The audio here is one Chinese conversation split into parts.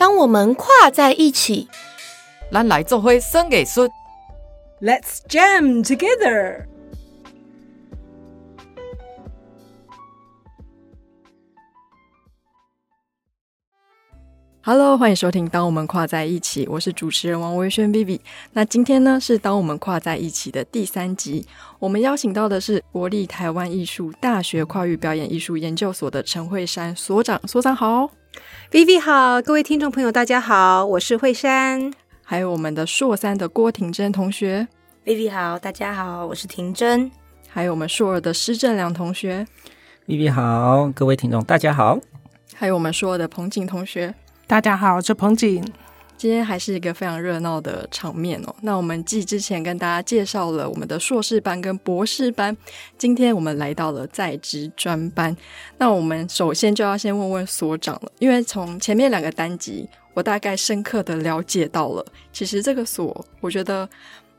当我们跨在一起，咱来做会生给孙。Let's jam together. Hello，欢迎收听《当我们跨在一起》，我是主持人王维轩 Vivi。那今天呢是《当我们跨在一起》的第三集，我们邀请到的是国立台湾艺术大学跨域表演艺术研究所的陈慧珊所长，所长好。Vivi 好，各位听众朋友大家好，我是惠珊。还有我们的硕三的郭婷珍同学，Vivi 好，大家好，我是婷珍。还有我们硕二的施正良同学，Vivi 好，各位听众大家好。还有我们硕二的彭景同学。大家好，我是彭景。今天还是一个非常热闹的场面哦。那我们继之前跟大家介绍了我们的硕士班跟博士班，今天我们来到了在职专班。那我们首先就要先问问所长了，因为从前面两个单集，我大概深刻的了解到了，其实这个所，我觉得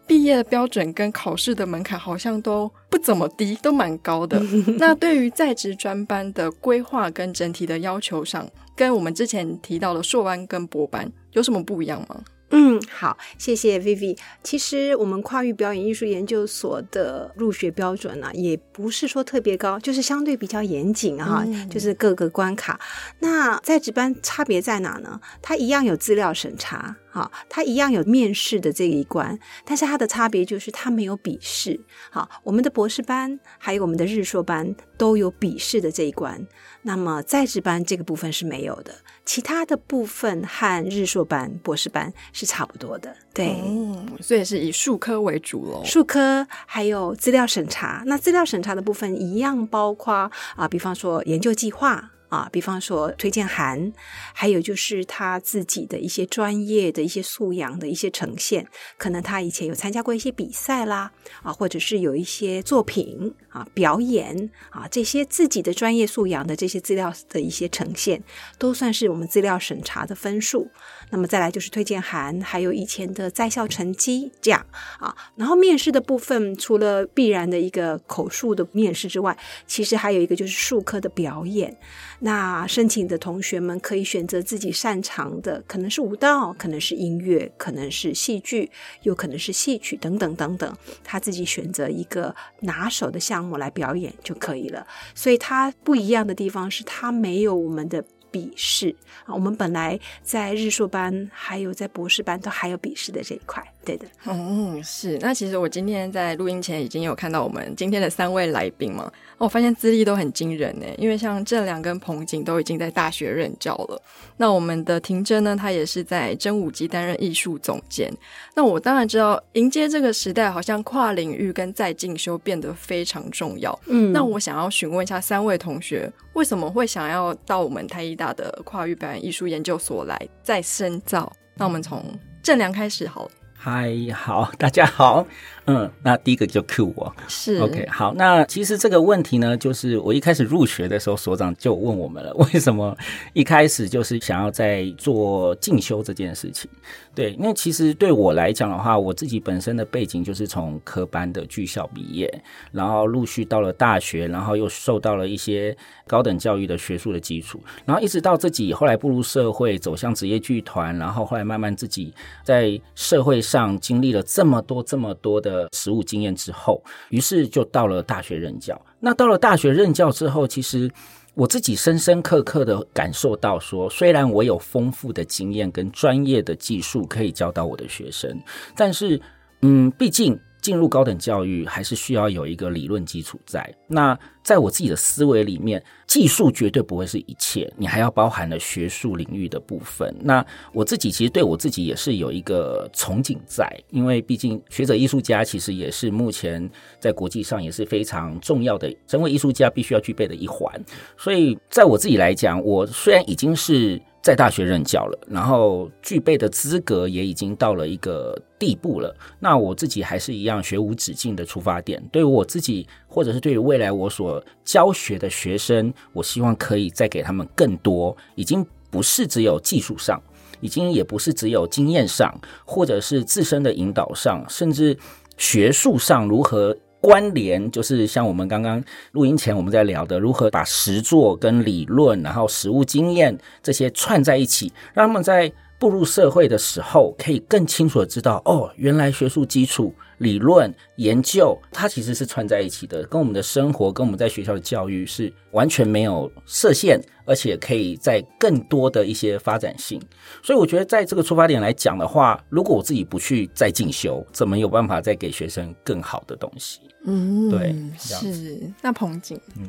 毕业的标准跟考试的门槛好像都不怎么低，都蛮高的。那对于在职专班的规划跟整体的要求上，跟我们之前提到的硕班跟博班有什么不一样吗？嗯，好，谢谢 Vivi。其实我们跨域表演艺术研究所的入学标准呢、也不是说特别高，就是相对比较严谨啊，就是各个关卡。那在职班差别在哪呢？它一样有资料审查，好，它一样有面试的这一关，但是它的差别就是它没有笔试。好，我们的博士班还有我们的日硕班都有笔试的这一关，那么在职班这个部分是没有的，其他的部分和日硕班、博士班是差不多的。对，嗯，所以是以数科为主喽。数科还有资料审查，那资料审查的部分一样包括啊，比方说研究计划。啊，比方说推荐函，还有就是他自己的一些专业的一些素养的一些呈现，可能他以前有参加过一些比赛啦，啊，或者是有一些作品啊、表演啊，这些自己的专业素养的这些资料的一些呈现，都算是我们资料审查的分数。那么再来就是推荐函，还有以前的在校成绩这样啊。然后面试的部分，除了必然的一个口述的面试之外，其实还有一个就是术科的表演。那申请的同学们可以选择自己擅长的，可能是舞蹈，可能是音乐，可能是戏剧，有可能是戏曲等等等等，他自己选择一个拿手的项目来表演就可以了。所以它不一样的地方是，它没有我们的。笔试啊，我们本来在日硕班还有在博士班都还有笔试的这一块，对的。嗯，是。那其实我今天在录音前已经有看到我们今天的三位来宾嘛，哦我发现资历都很惊人呢。因为像郑良跟彭景都已经在大学任教了，那我们的婷珍呢，她也是在真武基担任艺术总监。那我当然知道，迎接这个时代，好像跨领域跟再进修变得非常重要。嗯那我想要询问一下三位同学，为什么会想要到我们台艺大的跨域表演艺术研究所来再深造？那我们从郑良开始好了。嗨，好，大家好。嗯，那第一个就 Q 我。是 OK，好，那其实这个问题呢，就是我一开始入学的时候，所长就问我们了，为什么一开始就是想要在做进修这件事情？对，因为其实对我来讲的话，我自己本身的背景就是从科班的剧校毕业，然后陆续到了大学，然后又受到了一些高等教育的学术的基础，然后一直到自己后来步入社会，走向职业剧团，然后后来慢慢自己在社会上经历了这么多这么多的实务经验之后，于是就到了大学任教。那到了大学任教之后，其实我自己深深刻刻的感受到说，虽然我有丰富的经验跟专业的技术可以教导我的学生，但是，嗯，毕竟进入高等教育还是需要有一个理论基础在。那在我自己的思维里面，技术绝对不会是一切，你还要包含了学术领域的部分。那我自己其实对我自己也是有一个憧憬在，因为毕竟学者艺术家其实也是目前在国际上也是非常重要的，成为艺术家必须要具备的一环。所以在我自己来讲，我虽然已经是在大学任教了，然后具备的资格也已经到了一个地步了，那我自己还是一样学无止境的出发点。对于我自己，或者是对于未来我所教学的学生，我希望可以再给他们更多，已经不是只有技术上。已经也不是只有经验上，或者是自身的引导上，甚至学术上如何关联，就是像我们刚刚录音前我们在聊的，如何把实作跟理论，然后实务经验这些串在一起，让他们在步入社会的时候，可以更清楚的知道，哦，原来学术基础、理论研究，它其实是串在一起的，跟我们的生活，跟我们在学校的教育是完全没有设限，而且可以在更多的一些发展性。所以我觉得，在这个出发点来讲的话，如果我自己不去再进修，怎么有办法再给学生更好的东西？嗯，对是。那彭景，嗯。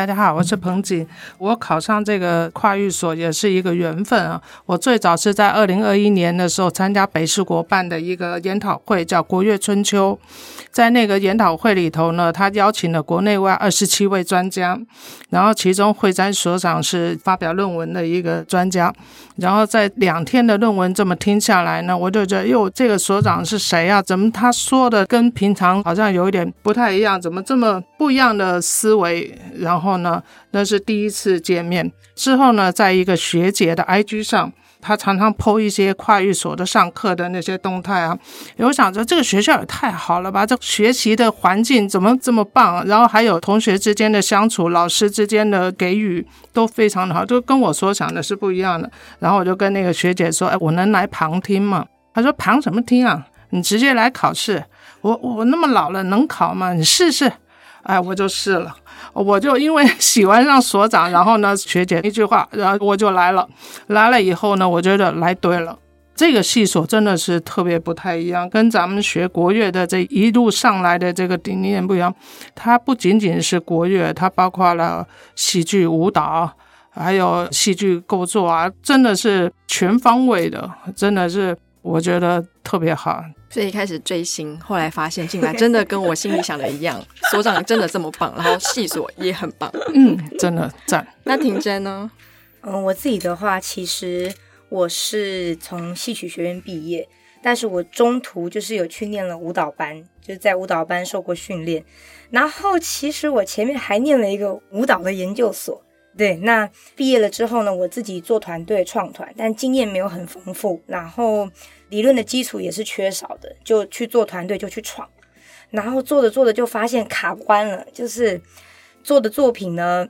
大家好，我是彭景。我考上这个跨域所也是一个缘分啊。我最早是在二零二一年的时候参加北师国办的一个研讨会，叫《国乐春秋》。在那个研讨会里头呢，他邀请了国内外二十七位专家，然后其中会展所长是发表论文的一个专家。然后在两天的论文这么听下来呢，我就觉得，哟，这个所长是谁啊？怎么他说的跟平常好像有一点不太一样？怎么这么不一样的思维？然后。后呢，那是第一次见面。之后呢，在一个学姐的 IG 上，她常常 PO 一些跨域所的上课的那些动态啊。我想着这个学校也太好了吧，这学习的环境怎么这么棒？然后还有同学之间的相处，老师之间的给予都非常的好，就跟我所想的是不一样的。然后我就跟那个学姐说：“哎，我能来旁听吗？”她说：“旁什么听啊？你直接来考试。”我我那么老了，能考吗？你试试。哎，我就试了。我就因为喜欢上所长，然后呢，学姐一句话，然后我就来了。来了以后呢，我觉得来对了。这个系所真的是特别不太一样，跟咱们学国乐的这一路上来的这个理念不一样。它不仅仅是国乐，它包括了戏剧、舞蹈，还有戏剧构作啊，真的是全方位的，真的是我觉得特别好。所以一开始追星，后来发现进来真的跟我心里想的一样，所长真的这么棒，然后系所也很棒，嗯，真的赞。那婷真呢？嗯，我自己的话，其实我是从戏曲学院毕业，但是我中途就是有去念了舞蹈班，就是在舞蹈班受过训练，然后其实我前面还念了一个舞蹈的研究所。对，那毕业了之后呢，我自己做团队创团，但经验没有很丰富，然后理论的基础也是缺少的，就去做团队就去闯，然后做着做着就发现卡关了，就是做的作品呢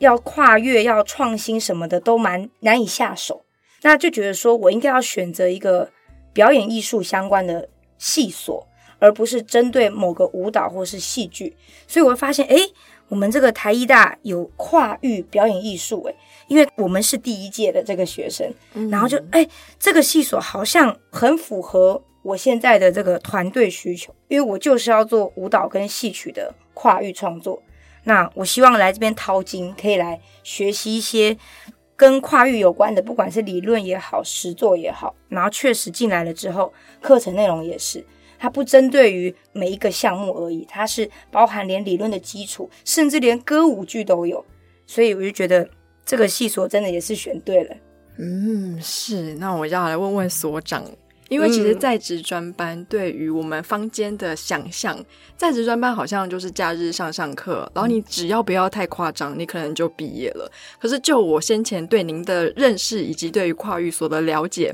要跨越、要创新什么的都蛮难以下手，那就觉得说我应该要选择一个表演艺术相关的系所，而不是针对某个舞蹈或是戏剧，所以我会发现，哎。我们这个台艺大有跨域表演艺术，诶，因为我们是第一届的这个学生，然后就哎，这个系所好像很符合我现在的这个团队需求，因为我就是要做舞蹈跟戏曲的跨域创作。那我希望来这边淘金，可以来学习一些跟跨域有关的，不管是理论也好，实作也好。然后确实进来了之后，课程内容也是。它不针对于每一个项目而已，它是包含连理论的基础，甚至连歌舞剧都有，所以我就觉得这个系所真的也是选对了。嗯，是。那我要来问问所长，因为其实在职专班对于我们坊间的想象，在职专班好像就是假日上上课，然后你只要不要太夸张，你可能就毕业了。可是就我先前对您的认识以及对于跨域所的了解。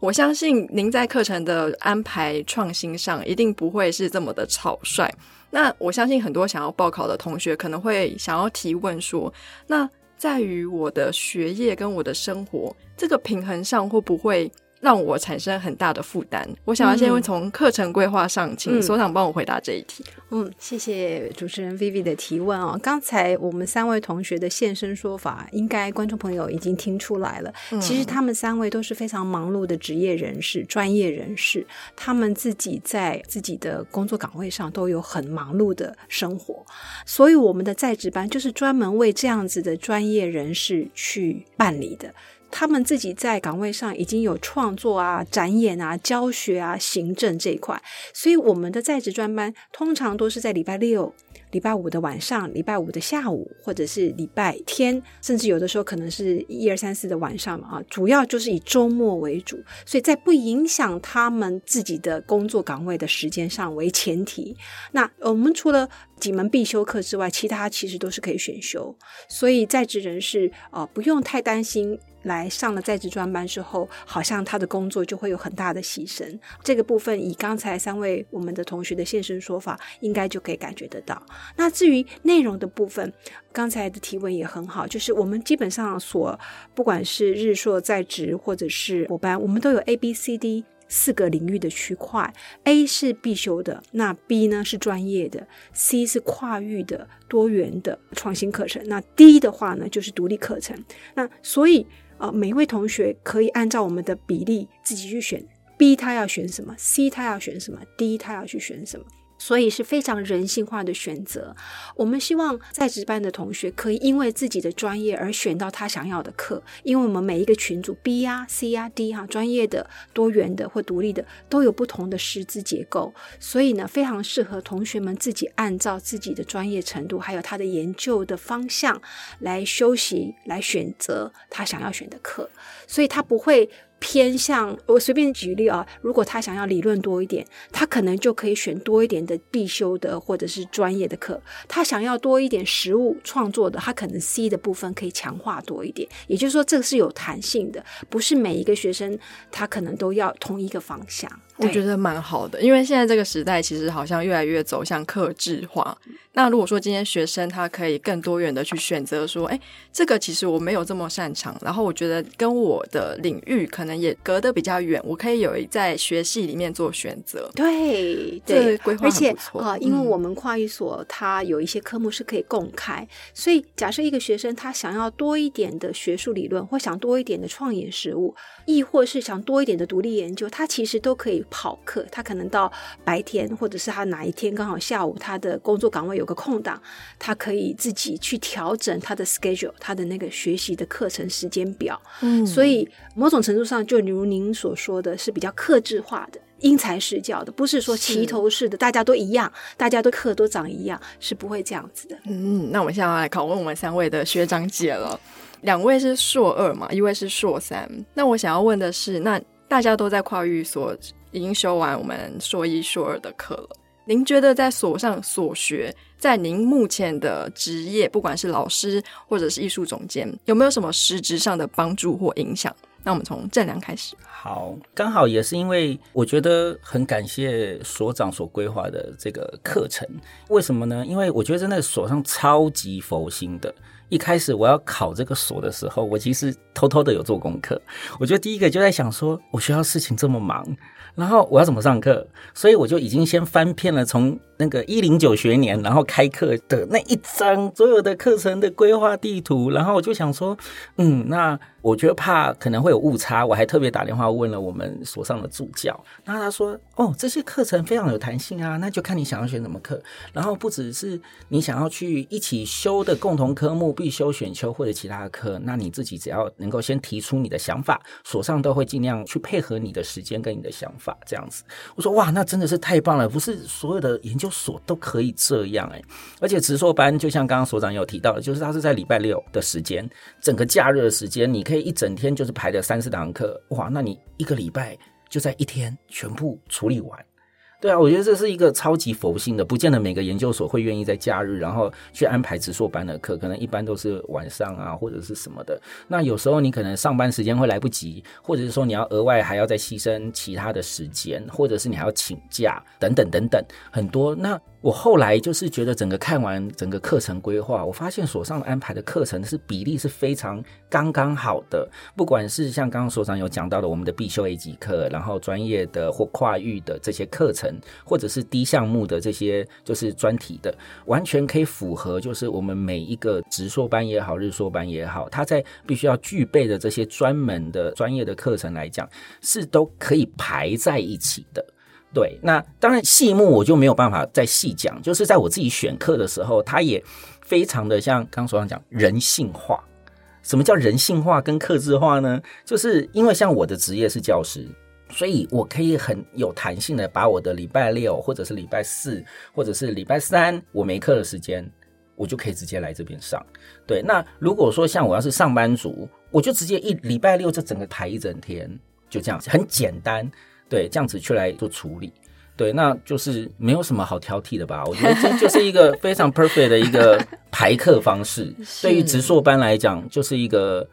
我相信您在课程的安排创新上一定不会是这么的草率。那我相信很多想要报考的同学可能会想要提问说：那在于我的学业跟我的生活这个平衡上，会不会？让我产生很大的负担。我想要先从课程规划上，请所长帮我回答这一题。嗯，谢谢主持人 Vivi 的提问哦。刚才我们三位同学的现身说法，应该观众朋友已经听出来了。其实他们三位都是非常忙碌的职业人士、专业人士，他们自己在自己的工作岗位上都有很忙碌的生活。所以我们的在职班就是专门为这样子的专业人士去办理的。他们自己在岗位上已经有创作啊、展演啊、教学啊、行政这一块，所以我们的在职专班通常都是在礼拜六。礼拜五的晚上，礼拜五的下午，或者是礼拜天，甚至有的时候可能是一二三四的晚上嘛啊，主要就是以周末为主，所以在不影响他们自己的工作岗位的时间上为前提。那我们除了几门必修课之外，其他其实都是可以选修。所以在职人士呃不用太担心。来上了在职专班之后，好像他的工作就会有很大的牺牲。这个部分以刚才三位我们的同学的现身说法，应该就可以感觉得到。那至于内容的部分，刚才的提问也很好，就是我们基本上所不管是日硕在职或者是伙伴，我们都有 A、B、C、D 四个领域的区块。A 是必修的，那 B 呢是专业的，C 是跨域的多元的创新课程，那 D 的话呢就是独立课程。那所以。呃，每一位同学可以按照我们的比例自己去选，B 他要选什么，C 他要选什么，D 他要去选什么。所以是非常人性化的选择。我们希望在职班的同学可以因为自己的专业而选到他想要的课，因为我们每一个群组 B 呀、C 呀、D 哈，专业的、多元的或独立的都有不同的师资结构，所以呢，非常适合同学们自己按照自己的专业程度，还有他的研究的方向来休息，来选择他想要选的课，所以他不会。偏向我随便举例啊，如果他想要理论多一点，他可能就可以选多一点的必修的或者是专业的课；他想要多一点实物创作的，他可能 C 的部分可以强化多一点。也就是说，这个是有弹性的，不是每一个学生他可能都要同一个方向。我觉得蛮好的，因为现在这个时代其实好像越来越走向克制化。那如果说今天学生他可以更多元的去选择，说，哎，这个其实我没有这么擅长，然后我觉得跟我的领域可能也隔得比较远，我可以有在学系里面做选择。对对，规划而且啊，因为我们跨域所它有一些科目是可以共开，所以假设一个学生他想要多一点的学术理论，或想多一点的创业实务，亦或是想多一点的独立研究，他其实都可以。跑课，他可能到白天，或者是他哪一天刚好下午，他的工作岗位有个空档，他可以自己去调整他的 schedule，他的那个学习的课程时间表。嗯，所以某种程度上，就如您所说的是比较克制化的，因材施教的，不是说齐头式的，大家都一样，大家都课都长一样，是不会这样子的。嗯，那我们现在来考问我们三位的学长姐了，两位是硕二嘛，一位是硕三。那我想要问的是，那大家都在跨域所。已经修完我们硕一、硕二的课了。您觉得在所上所学，在您目前的职业，不管是老师或者是艺术总监，有没有什么实质上的帮助或影响？那我们从正良开始。好，刚好也是因为我觉得很感谢所长所规划的这个课程。为什么呢？因为我觉得真的所上超级佛心的。一开始我要考这个所的时候，我其实偷偷的有做功课。我觉得第一个就在想说，我学校事情这么忙。然后我要怎么上课？所以我就已经先翻遍了从那个一零九学年，然后开课的那一张所有的课程的规划地图。然后我就想说，嗯，那我觉得怕可能会有误差，我还特别打电话问了我们所上的助教。那他说，哦，这些课程非常有弹性啊，那就看你想要选什么课。然后不只是你想要去一起修的共同科目、必修、选修或者其他的课，那你自己只要能够先提出你的想法，所上都会尽量去配合你的时间跟你的想法。这样子，我说哇，那真的是太棒了！不是所有的研究所都可以这样哎，而且直硕班就像刚刚所长有提到的，就是他是在礼拜六的时间，整个假日的时间，你可以一整天就是排了三四堂课，哇，那你一个礼拜就在一天全部处理完。对啊，我觉得这是一个超级佛性的，不见得每个研究所会愿意在假日然后去安排直硕班的课，可能一般都是晚上啊或者是什么的。那有时候你可能上班时间会来不及，或者是说你要额外还要再牺牲其他的时间，或者是你还要请假等等等等很多。那我后来就是觉得整个看完整个课程规划，我发现所上安排的课程是比例是非常刚刚好的。不管是像刚刚所长有讲到的我们的必修 A 级课，然后专业的或跨域的这些课程，或者是低项目的这些就是专题的，完全可以符合就是我们每一个直硕班也好，日硕班也好，它在必须要具备的这些专门的专业的课程来讲，是都可以排在一起的。对，那当然细目我就没有办法再细讲，就是在我自己选课的时候，它也非常的像刚刚所讲人性化。什么叫人性化跟克制化呢？就是因为像我的职业是教师，所以我可以很有弹性的把我的礼拜六或者是礼拜四或者是礼拜三我没课的时间，我就可以直接来这边上。对，那如果说像我要是上班族，我就直接一礼拜六就整个排一整天，就这样，很简单。对，这样子去来做处理。对，那就是没有什么好挑剔的吧？我觉得这就是一个非常 perfect 的一个排课方式。对于直硕班来讲，就是一个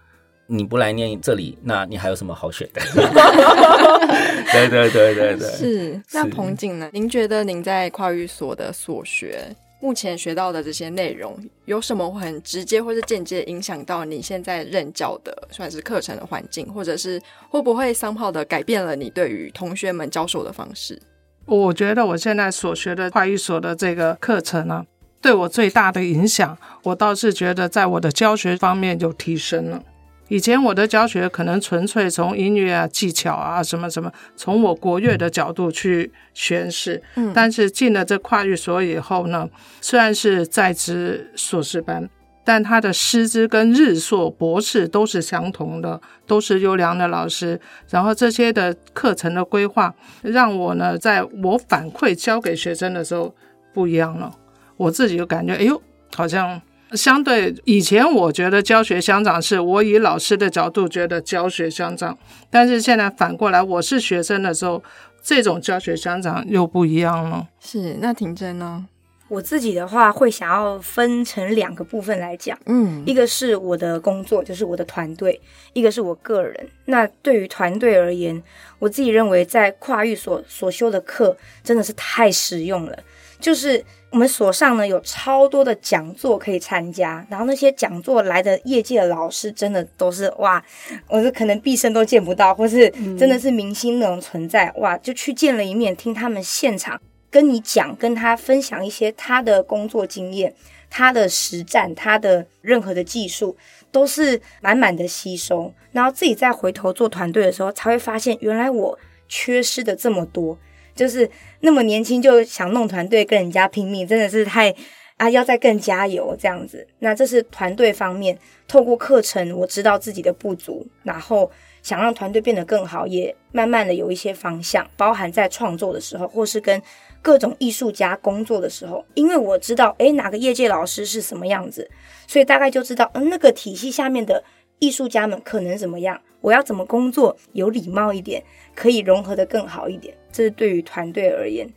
你不来念这里，那你还有什么好选的？对对对对对，是。那彭景呢？您觉得您在跨域所的所学，目前学到的这些内容，有什么很直接或是间接影响到你现在任教的算是课程的环境，或者是会不会商炮的改变了你对于同学们教授的方式？我觉得我现在所学的跨域所的这个课程呢，对我最大的影响，我倒是觉得在我的教学方面有提升了。以前我的教学可能纯粹从音乐啊、技巧啊什么什么，从我国乐的角度去诠释。嗯但是进了这跨域所以后呢，虽然是在职硕士班，但他的师资跟日硕博士都是相同的，都是优良的老师。然后这些的课程的规划，让我呢，在我反馈教给学生的时候不一样了。我自己就感觉，哎呦，好像相对以前，我觉得教学相长是我以老师的角度觉得教学相长，但是现在反过来，我是学生的时候，这种教学相长又不一样了。是。那婷真呢？我自己的话会想要分成两个部分来讲，嗯一个是我的工作，就是我的团队；一个是我个人。那对于团队而言，我自己认为在跨域所所修的课真的是太实用了。就是我们所上呢有超多的讲座可以参加，然后那些讲座来的业界的老师真的都是哇，我是可能毕生都见不到，或是真的是明星那种存在，哇，就去见了一面，听他们现场跟你讲，跟他分享一些他的工作经验。他的实战，他的任何的技术都是满满的吸收，然后自己再回头做团队的时候，才会发现原来我缺失的这么多，就是那么年轻就想弄团队跟人家拼命，真的是太啊，要再更加油这样子。那这是团队方面，透过课程我知道自己的不足，然后想让团队变得更好，也慢慢的有一些方向，包含在创作的时候，或是跟各种艺术家工作的时候，因为我知道，诶，哪个业界老师是什么样子，所以大概就知道，嗯，那个体系下面的艺术家们可能怎么样，我要怎么工作有礼貌一点，可以融合的更好一点。这是对于团队而言。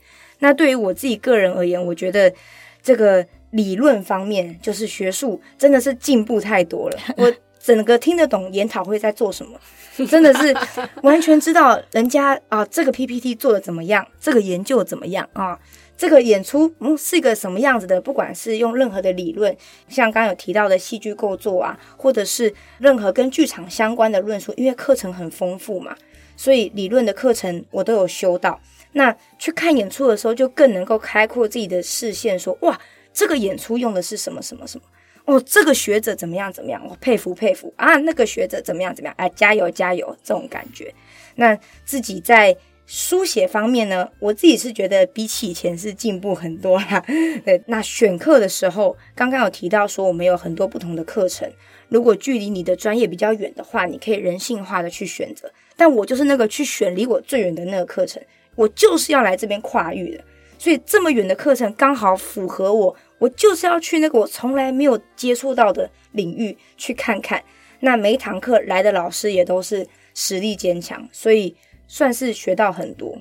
那对于我自己个人而言，我觉得这个理论方面，就是学术真的是进步太多了。我整个听得懂研讨会在做什么，真的是完全知道人家啊这个 PPT 做的怎么样，这个研究怎么样啊，这个演出嗯是一个什么样子的，不管是用任何的理论，像刚刚有提到的戏剧构作啊，或者是任何跟剧场相关的论述，因为课程很丰富嘛，所以理论的课程我都有修到。那去看演出的时候，就更能够开阔自己的视线，说哇，这个演出用的是什么什么什么。哦，这个学者怎么样怎么样，我佩服佩服啊！那个学者怎么样怎么样，哎，加油加油，这种感觉。那自己在书写方面呢，我自己是觉得比起以前是进步很多啦。对，那选课的时候，刚刚有提到说我们有很多不同的课程，如果距离你的专业比较远的话，你可以人性化的去选择。但我就是那个去选离我最远的那个课程，我就是要来这边跨域的，所以这么远的课程刚好符合我。我就是要去那个我从来没有接触到的领域去看看。那每一堂课来的老师也都是实力坚强，所以算是学到很多。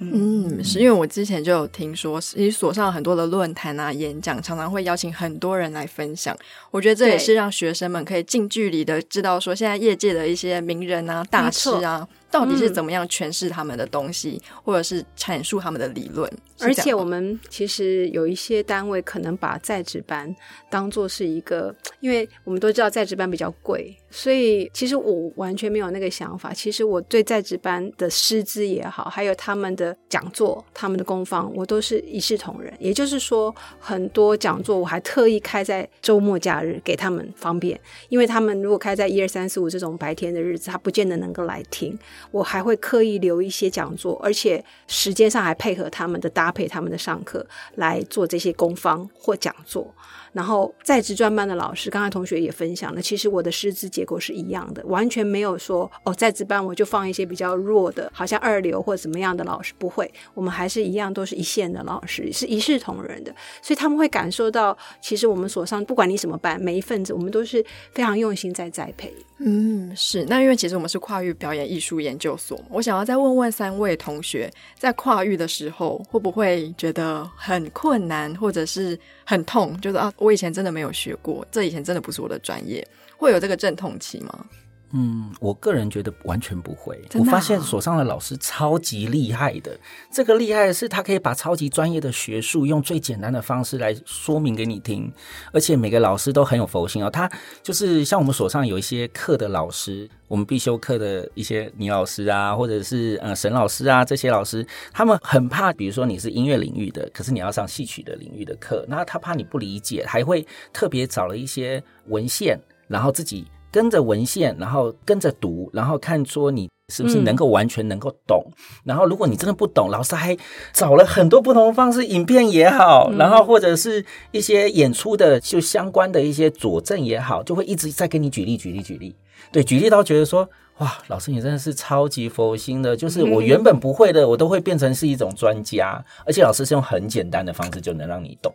嗯，是因为我之前就有听说，其实所上很多的论坛啊、演讲，常常会邀请很多人来分享。我觉得这也是让学生们可以近距离的知道说，现在业界的一些名人啊、大师啊，到底是怎么样诠释他们的东西，或者是阐述他们的理论。而且我们其实有一些单位可能把在职班当做是一个，因为我们都知道在职班比较贵，所以其实我完全没有那个想法。其实我对在职班的师资也好，还有他们的讲座、他们的工坊，我都是一视同仁。也就是说，很多讲座我还特意开在周末假日给他们方便，因为他们如果开在一二三四五这种白天的日子，他不见得能够来听。我还会刻意留一些讲座，而且时间上还配合他们的搭配他们的上课来做这些工坊或讲座。然后在职专班的老师，刚才同学也分享了，其实我的师资结构是一样的，完全没有说哦，在职班我就放一些比较弱的，好像二流或怎么样的老师，不会，我们还是一样都是一线的老师，是一视同仁的，所以他们会感受到，其实我们所上不管你什么班，每一份子我们都是非常用心在栽培。嗯，是那因为其实我们是跨域表演艺术研究所，我想要再问问三位同学，在跨域的时候会不会觉得很困难，或者是很痛？就是啊，我以前真的没有学过，这以前真的不是我的专业，会有这个阵痛期吗？嗯，我个人觉得完全不会。啊我发现所上的老师超级厉害的，这个厉害的是他可以把超级专业的学术用最简单的方式来说明给你听，而且每个老师都很有佛心哦。他就是像我们所上有一些课的老师，我们必修课的一些倪老师啊，或者是呃沈老师啊这些老师，他们很怕，比如说你是音乐领域的，可是你要上戏曲的领域的课，那他怕你不理解，还会特别找了一些文献，然后自己跟着文献，然后跟着读，然后看说你是不是能够完全能够懂。然后如果你真的不懂，老师还找了很多不同的方式，影片也好，然后或者是一些演出的就相关的一些佐证也好，就会一直在给你举例、举例、举例。对，举例到觉得说。哇，老师你真的是超级佛心的，就是我原本不会的，我都会变成是一种专家，而且老师是用很简单的方式就能让你懂。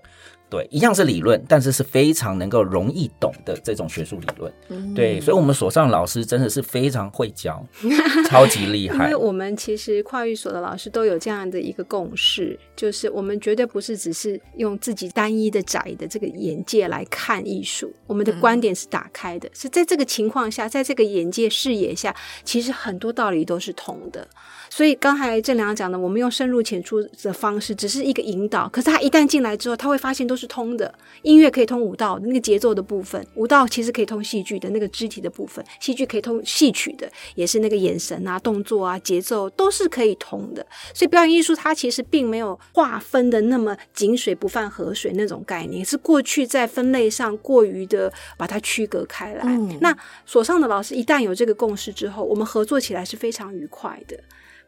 对，一样是理论，但是是非常能够容易懂的这种学术理论。对，所以我们所上的老师真的是非常会教，超级厉害因为。我们其实跨域所的老师都有这样的一个共识，就是我们绝对不是只是用自己单一的窄的这个眼界来看艺术，我们的观点是打开的，是在这个情况下，在这个眼界视野下，其实很多道理都是同的。所以刚才郑良讲的，我们用深入浅出的方式，只是一个引导。可是他一旦进来之后，他会发现都是通的。音乐可以通舞蹈那个节奏的部分，舞蹈其实可以通戏剧的那个肢体的部分，戏剧可以通戏曲的，也是那个眼神啊、动作啊、节奏都是可以通的。所以表演艺术它其实并没有划分的那么井水不犯河水那种概念，是过去在分类上过于的把它区隔开来。嗯那所上的老师一旦有这个共识之后，我们合作起来是非常愉快的。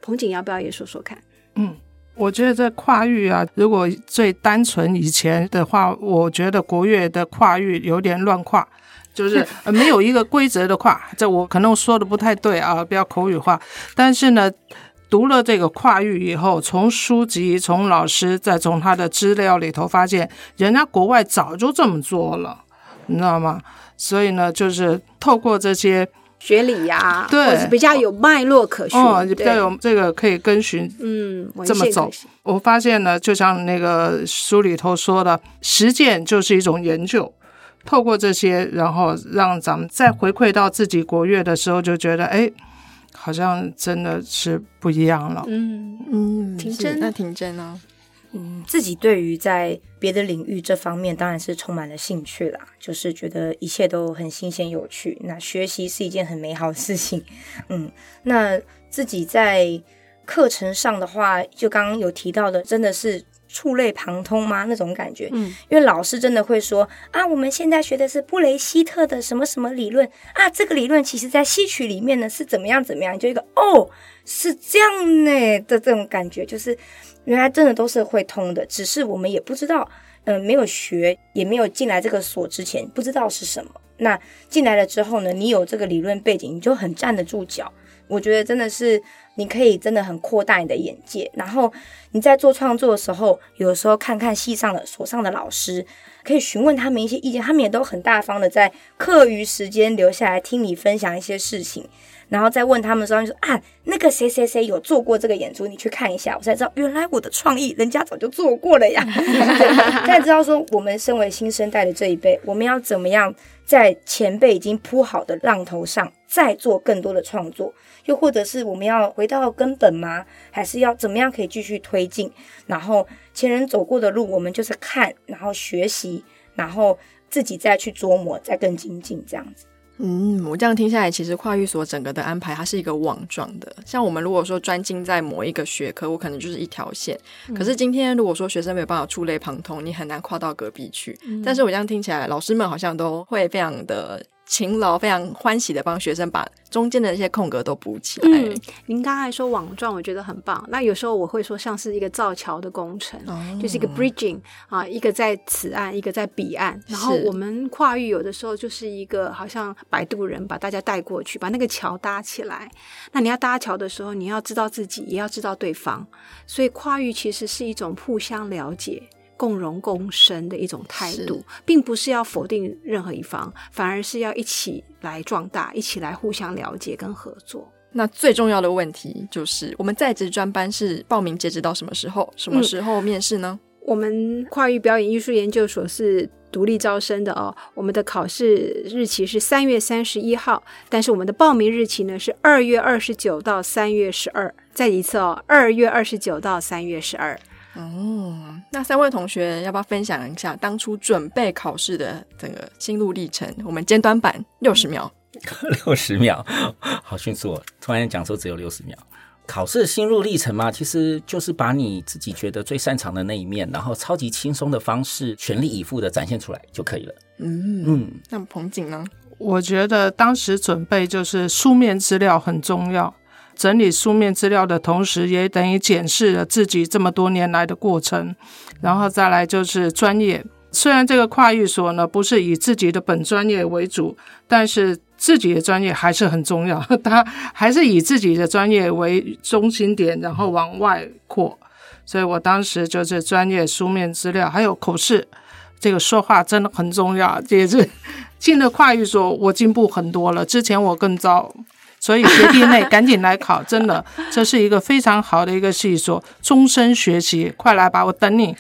彭景要不要也说说看？嗯我觉得这跨域啊，如果最单纯以前的话，我觉得国乐的跨域有点乱跨，就是、呃没有一个规则的跨。这我可能说的不太对啊，不要口语化。但是呢，读了这个跨域以后，从书籍、从老师，再从他的资料里头发现，人家国外早就这么做了，你知道吗？所以呢，就是透过这些学理呀、对。或者比较有脉络可循，哦，比较有这个可以跟循嗯文这么走。我发现呢，就像那个书里头说的，实践就是一种研究。透过这些，然后让咱们再回馈到自己国乐的时候，就觉得哎，好像真的是不一样了。嗯嗯，挺真那挺真呢？自己对于在别的领域这方面当然是充满了兴趣啦，就是觉得一切都很新鲜有趣。那学习是一件很美好的事情，嗯，那自己在课程上的话，就刚刚有提到的，真的是触类旁通吗？那种感觉，嗯，因为老师真的会说啊，我们现在学的是布雷希特的什么什么理论啊，这个理论其实在戏曲里面呢是怎么样怎么样，就一个哦是这样呢的这种感觉，就是原来真的都是会通的，只是我们也不知道，嗯、没有学，也没有进来这个所之前不知道是什么。那进来了之后呢，你有这个理论背景，你就很站得住脚。我觉得真的是你可以真的很扩大你的眼界，然后你在做创作的时候，有时候看看系上的所上的老师，可以询问他们一些意见，他们也都很大方的在课余时间留下来听你分享一些事情。然后再问他们的时候，就说啊，那个谁谁谁有做过这个演出，你去看一下，我才知道原来我的创意人家早就做过了呀。对 才知道说，我们身为新生代的这一辈，我们要怎么样在前辈已经铺好的浪头上，再做更多的创作，又或者是我们要回到根本吗？还是要怎么样可以继续推进？然后前人走过的路，我们就是看，然后学习，然后自己再去琢磨，再更精进，这样子。嗯，我这样听下来，其实跨域所整个的安排，它是一个网状的。像我们如果说专精在某一个学科，我可能就是一条线。可是今天如果说学生没有办法触类旁通，你很难跨到隔壁去。但是我这样听起来，老师们好像都会非常的勤劳，非常欢喜的帮学生把中间的那些空格都补起来。嗯，您刚才说网状，我觉得很棒。那有时候我会说，像是一个造桥的工程，哦就是一个 bridging 啊，一个在此岸，一个在彼岸。然后我们跨域有的时候就是一个好像摆渡人，把大家带过去，把那个桥搭起来。那你要搭桥的时候，你要知道自己，也要知道对方。所以跨域其实是一种互相了解。共荣共生的一种态度，并不是要否定任何一方，反而是要一起来壮大，一起来互相了解跟合作。那最重要的问题就是，我们在职专班是报名截止到什么时候？什么时候面试呢？我们跨域表演艺术研究所是独立招生的哦，我们的考试日期是三月三十一号，但是我们的报名日期呢是二月二十九到三月十二。再一次哦，二月二十九到三月十二。哦，那三位同学要不要分享一下当初准备考试的整个心路历程？我们尖端版六十秒。六十秒，好迅速哦！突然讲说只有六十秒。考试的心路历程嘛，其实就是把你自己觉得最擅长的那一面，然后超级轻松的方式，全力以赴的展现出来就可以了。嗯嗯，那彭景呢？我觉得当时准备就是书面资料很重要，整理书面资料的同时，也等于检视了自己这么多年来的过程，然后再来就是专业。虽然这个跨域所呢不是以自己的本专业为主，但是自己的专业还是很重要，他还是以自己的专业为中心点，然后往外扩。所以我当时就是专业书面资料，还有口试，这个说话真的很重要，也是进了跨域所，我进步很多了。之前我更糟，所以学弟妹 赶紧来考，真的，这是一个非常好的一个系所，终身学习，快来吧，我等你。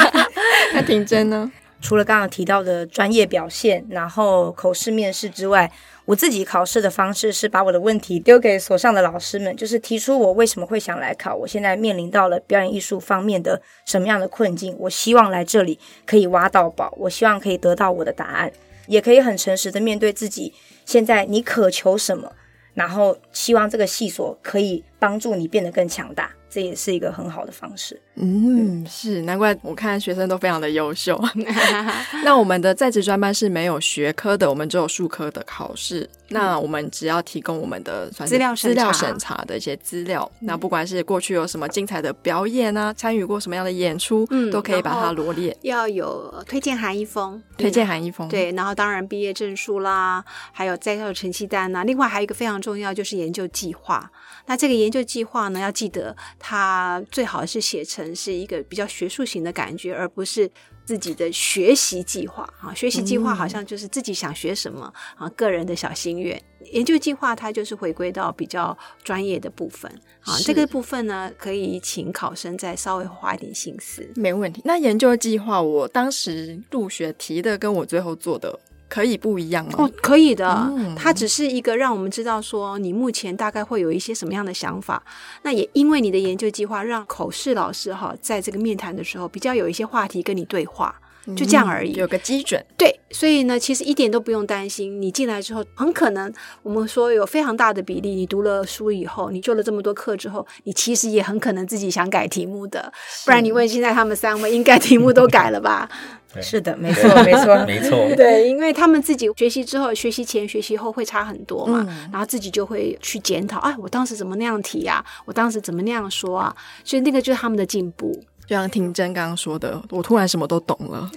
那婷真呢？除了刚刚提到的专业表现，然后口试、面试之外，我自己考试的方式是把我的问题丢给所上的老师们，就是提出我为什么会想来考，我现在面临到了表演艺术方面的什么样的困境，我希望来这里可以挖到宝，我希望可以得到我的答案，也可以很诚实的面对自己，现在你渴求什么，然后希望这个系所可以帮助你变得更强大，这也是一个很好的方式。嗯，是难怪我看学生都非常的优秀。那我们的在职专班是没有学科的，我们只有术科的考试。那我们只要提供我们的资料资料审查的一些资料。那不管是过去有什么精彩的表演啊，参与过什么样的演出，嗯都可以把它罗列。要有推荐函一封，推荐函一封，，对，然后当然毕业证书啦，还有在校成绩单呐、另外还有一个非常重要就是研究计划。那这个研究计划呢，要记得它最好是写成是一个比较学术型的感觉，而不是自己的学习计划啊。学习计划好像就是自己想学什么啊，个人的小心愿。研究计划它就是回归到比较专业的部分啊，是这个部分呢，可以请考生再稍微花一点心思。没问题。那研究计划，我当时入学提的跟我最后做的可以不一样吗？哦，可以的。嗯它只是一个让我们知道说你目前大概会有一些什么样的想法。那也因为你的研究计划，让口试老师哈在这个面谈的时候比较有一些话题跟你对话，就这样而已。嗯有个基准。对，所以呢，其实一点都不用担心。你进来之后，很可能我们说有非常大的比例，你读了书以后，你做了这么多课之后，你其实也很可能自己想改题目的。不然你问现在他们三位，应该题目都改了吧？对是的，没错，没错，没错，对，因为他们自己学习之后、学习前、学习后会差很多嘛，嗯然后自己就会去检讨，哎，我当时怎么那样提啊？我当时怎么那样说啊？所以那个就是他们的进步。就像婷真刚刚说的，我突然什么都懂了。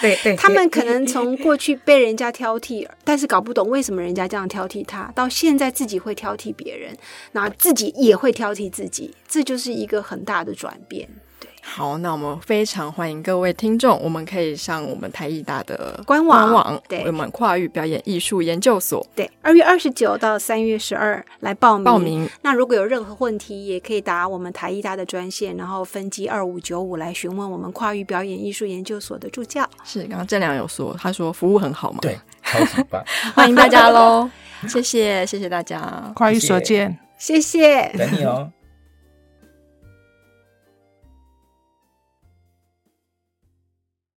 对对，他们可能从过去被人家挑剔，但是搞不懂为什么人家这样挑剔他，到现在自己会挑剔别人，然后自己也会挑剔自己，这就是一个很大的转变。好，那我们非常欢迎各位听众，我们可以上我们台艺大的官网官网，对我们跨域表演艺术研究所对，二月二十九到三月十二来报名。报名。那如果有任何问题，也可以打我们台艺大的专线，然后分机二五九五来询问我们跨域表演艺术研究所的助教。是，刚刚郑良有说，他说服务很好嘛，对，超级棒，欢迎大家喽，谢谢，谢谢大家。跨域所见。谢谢。等你哦。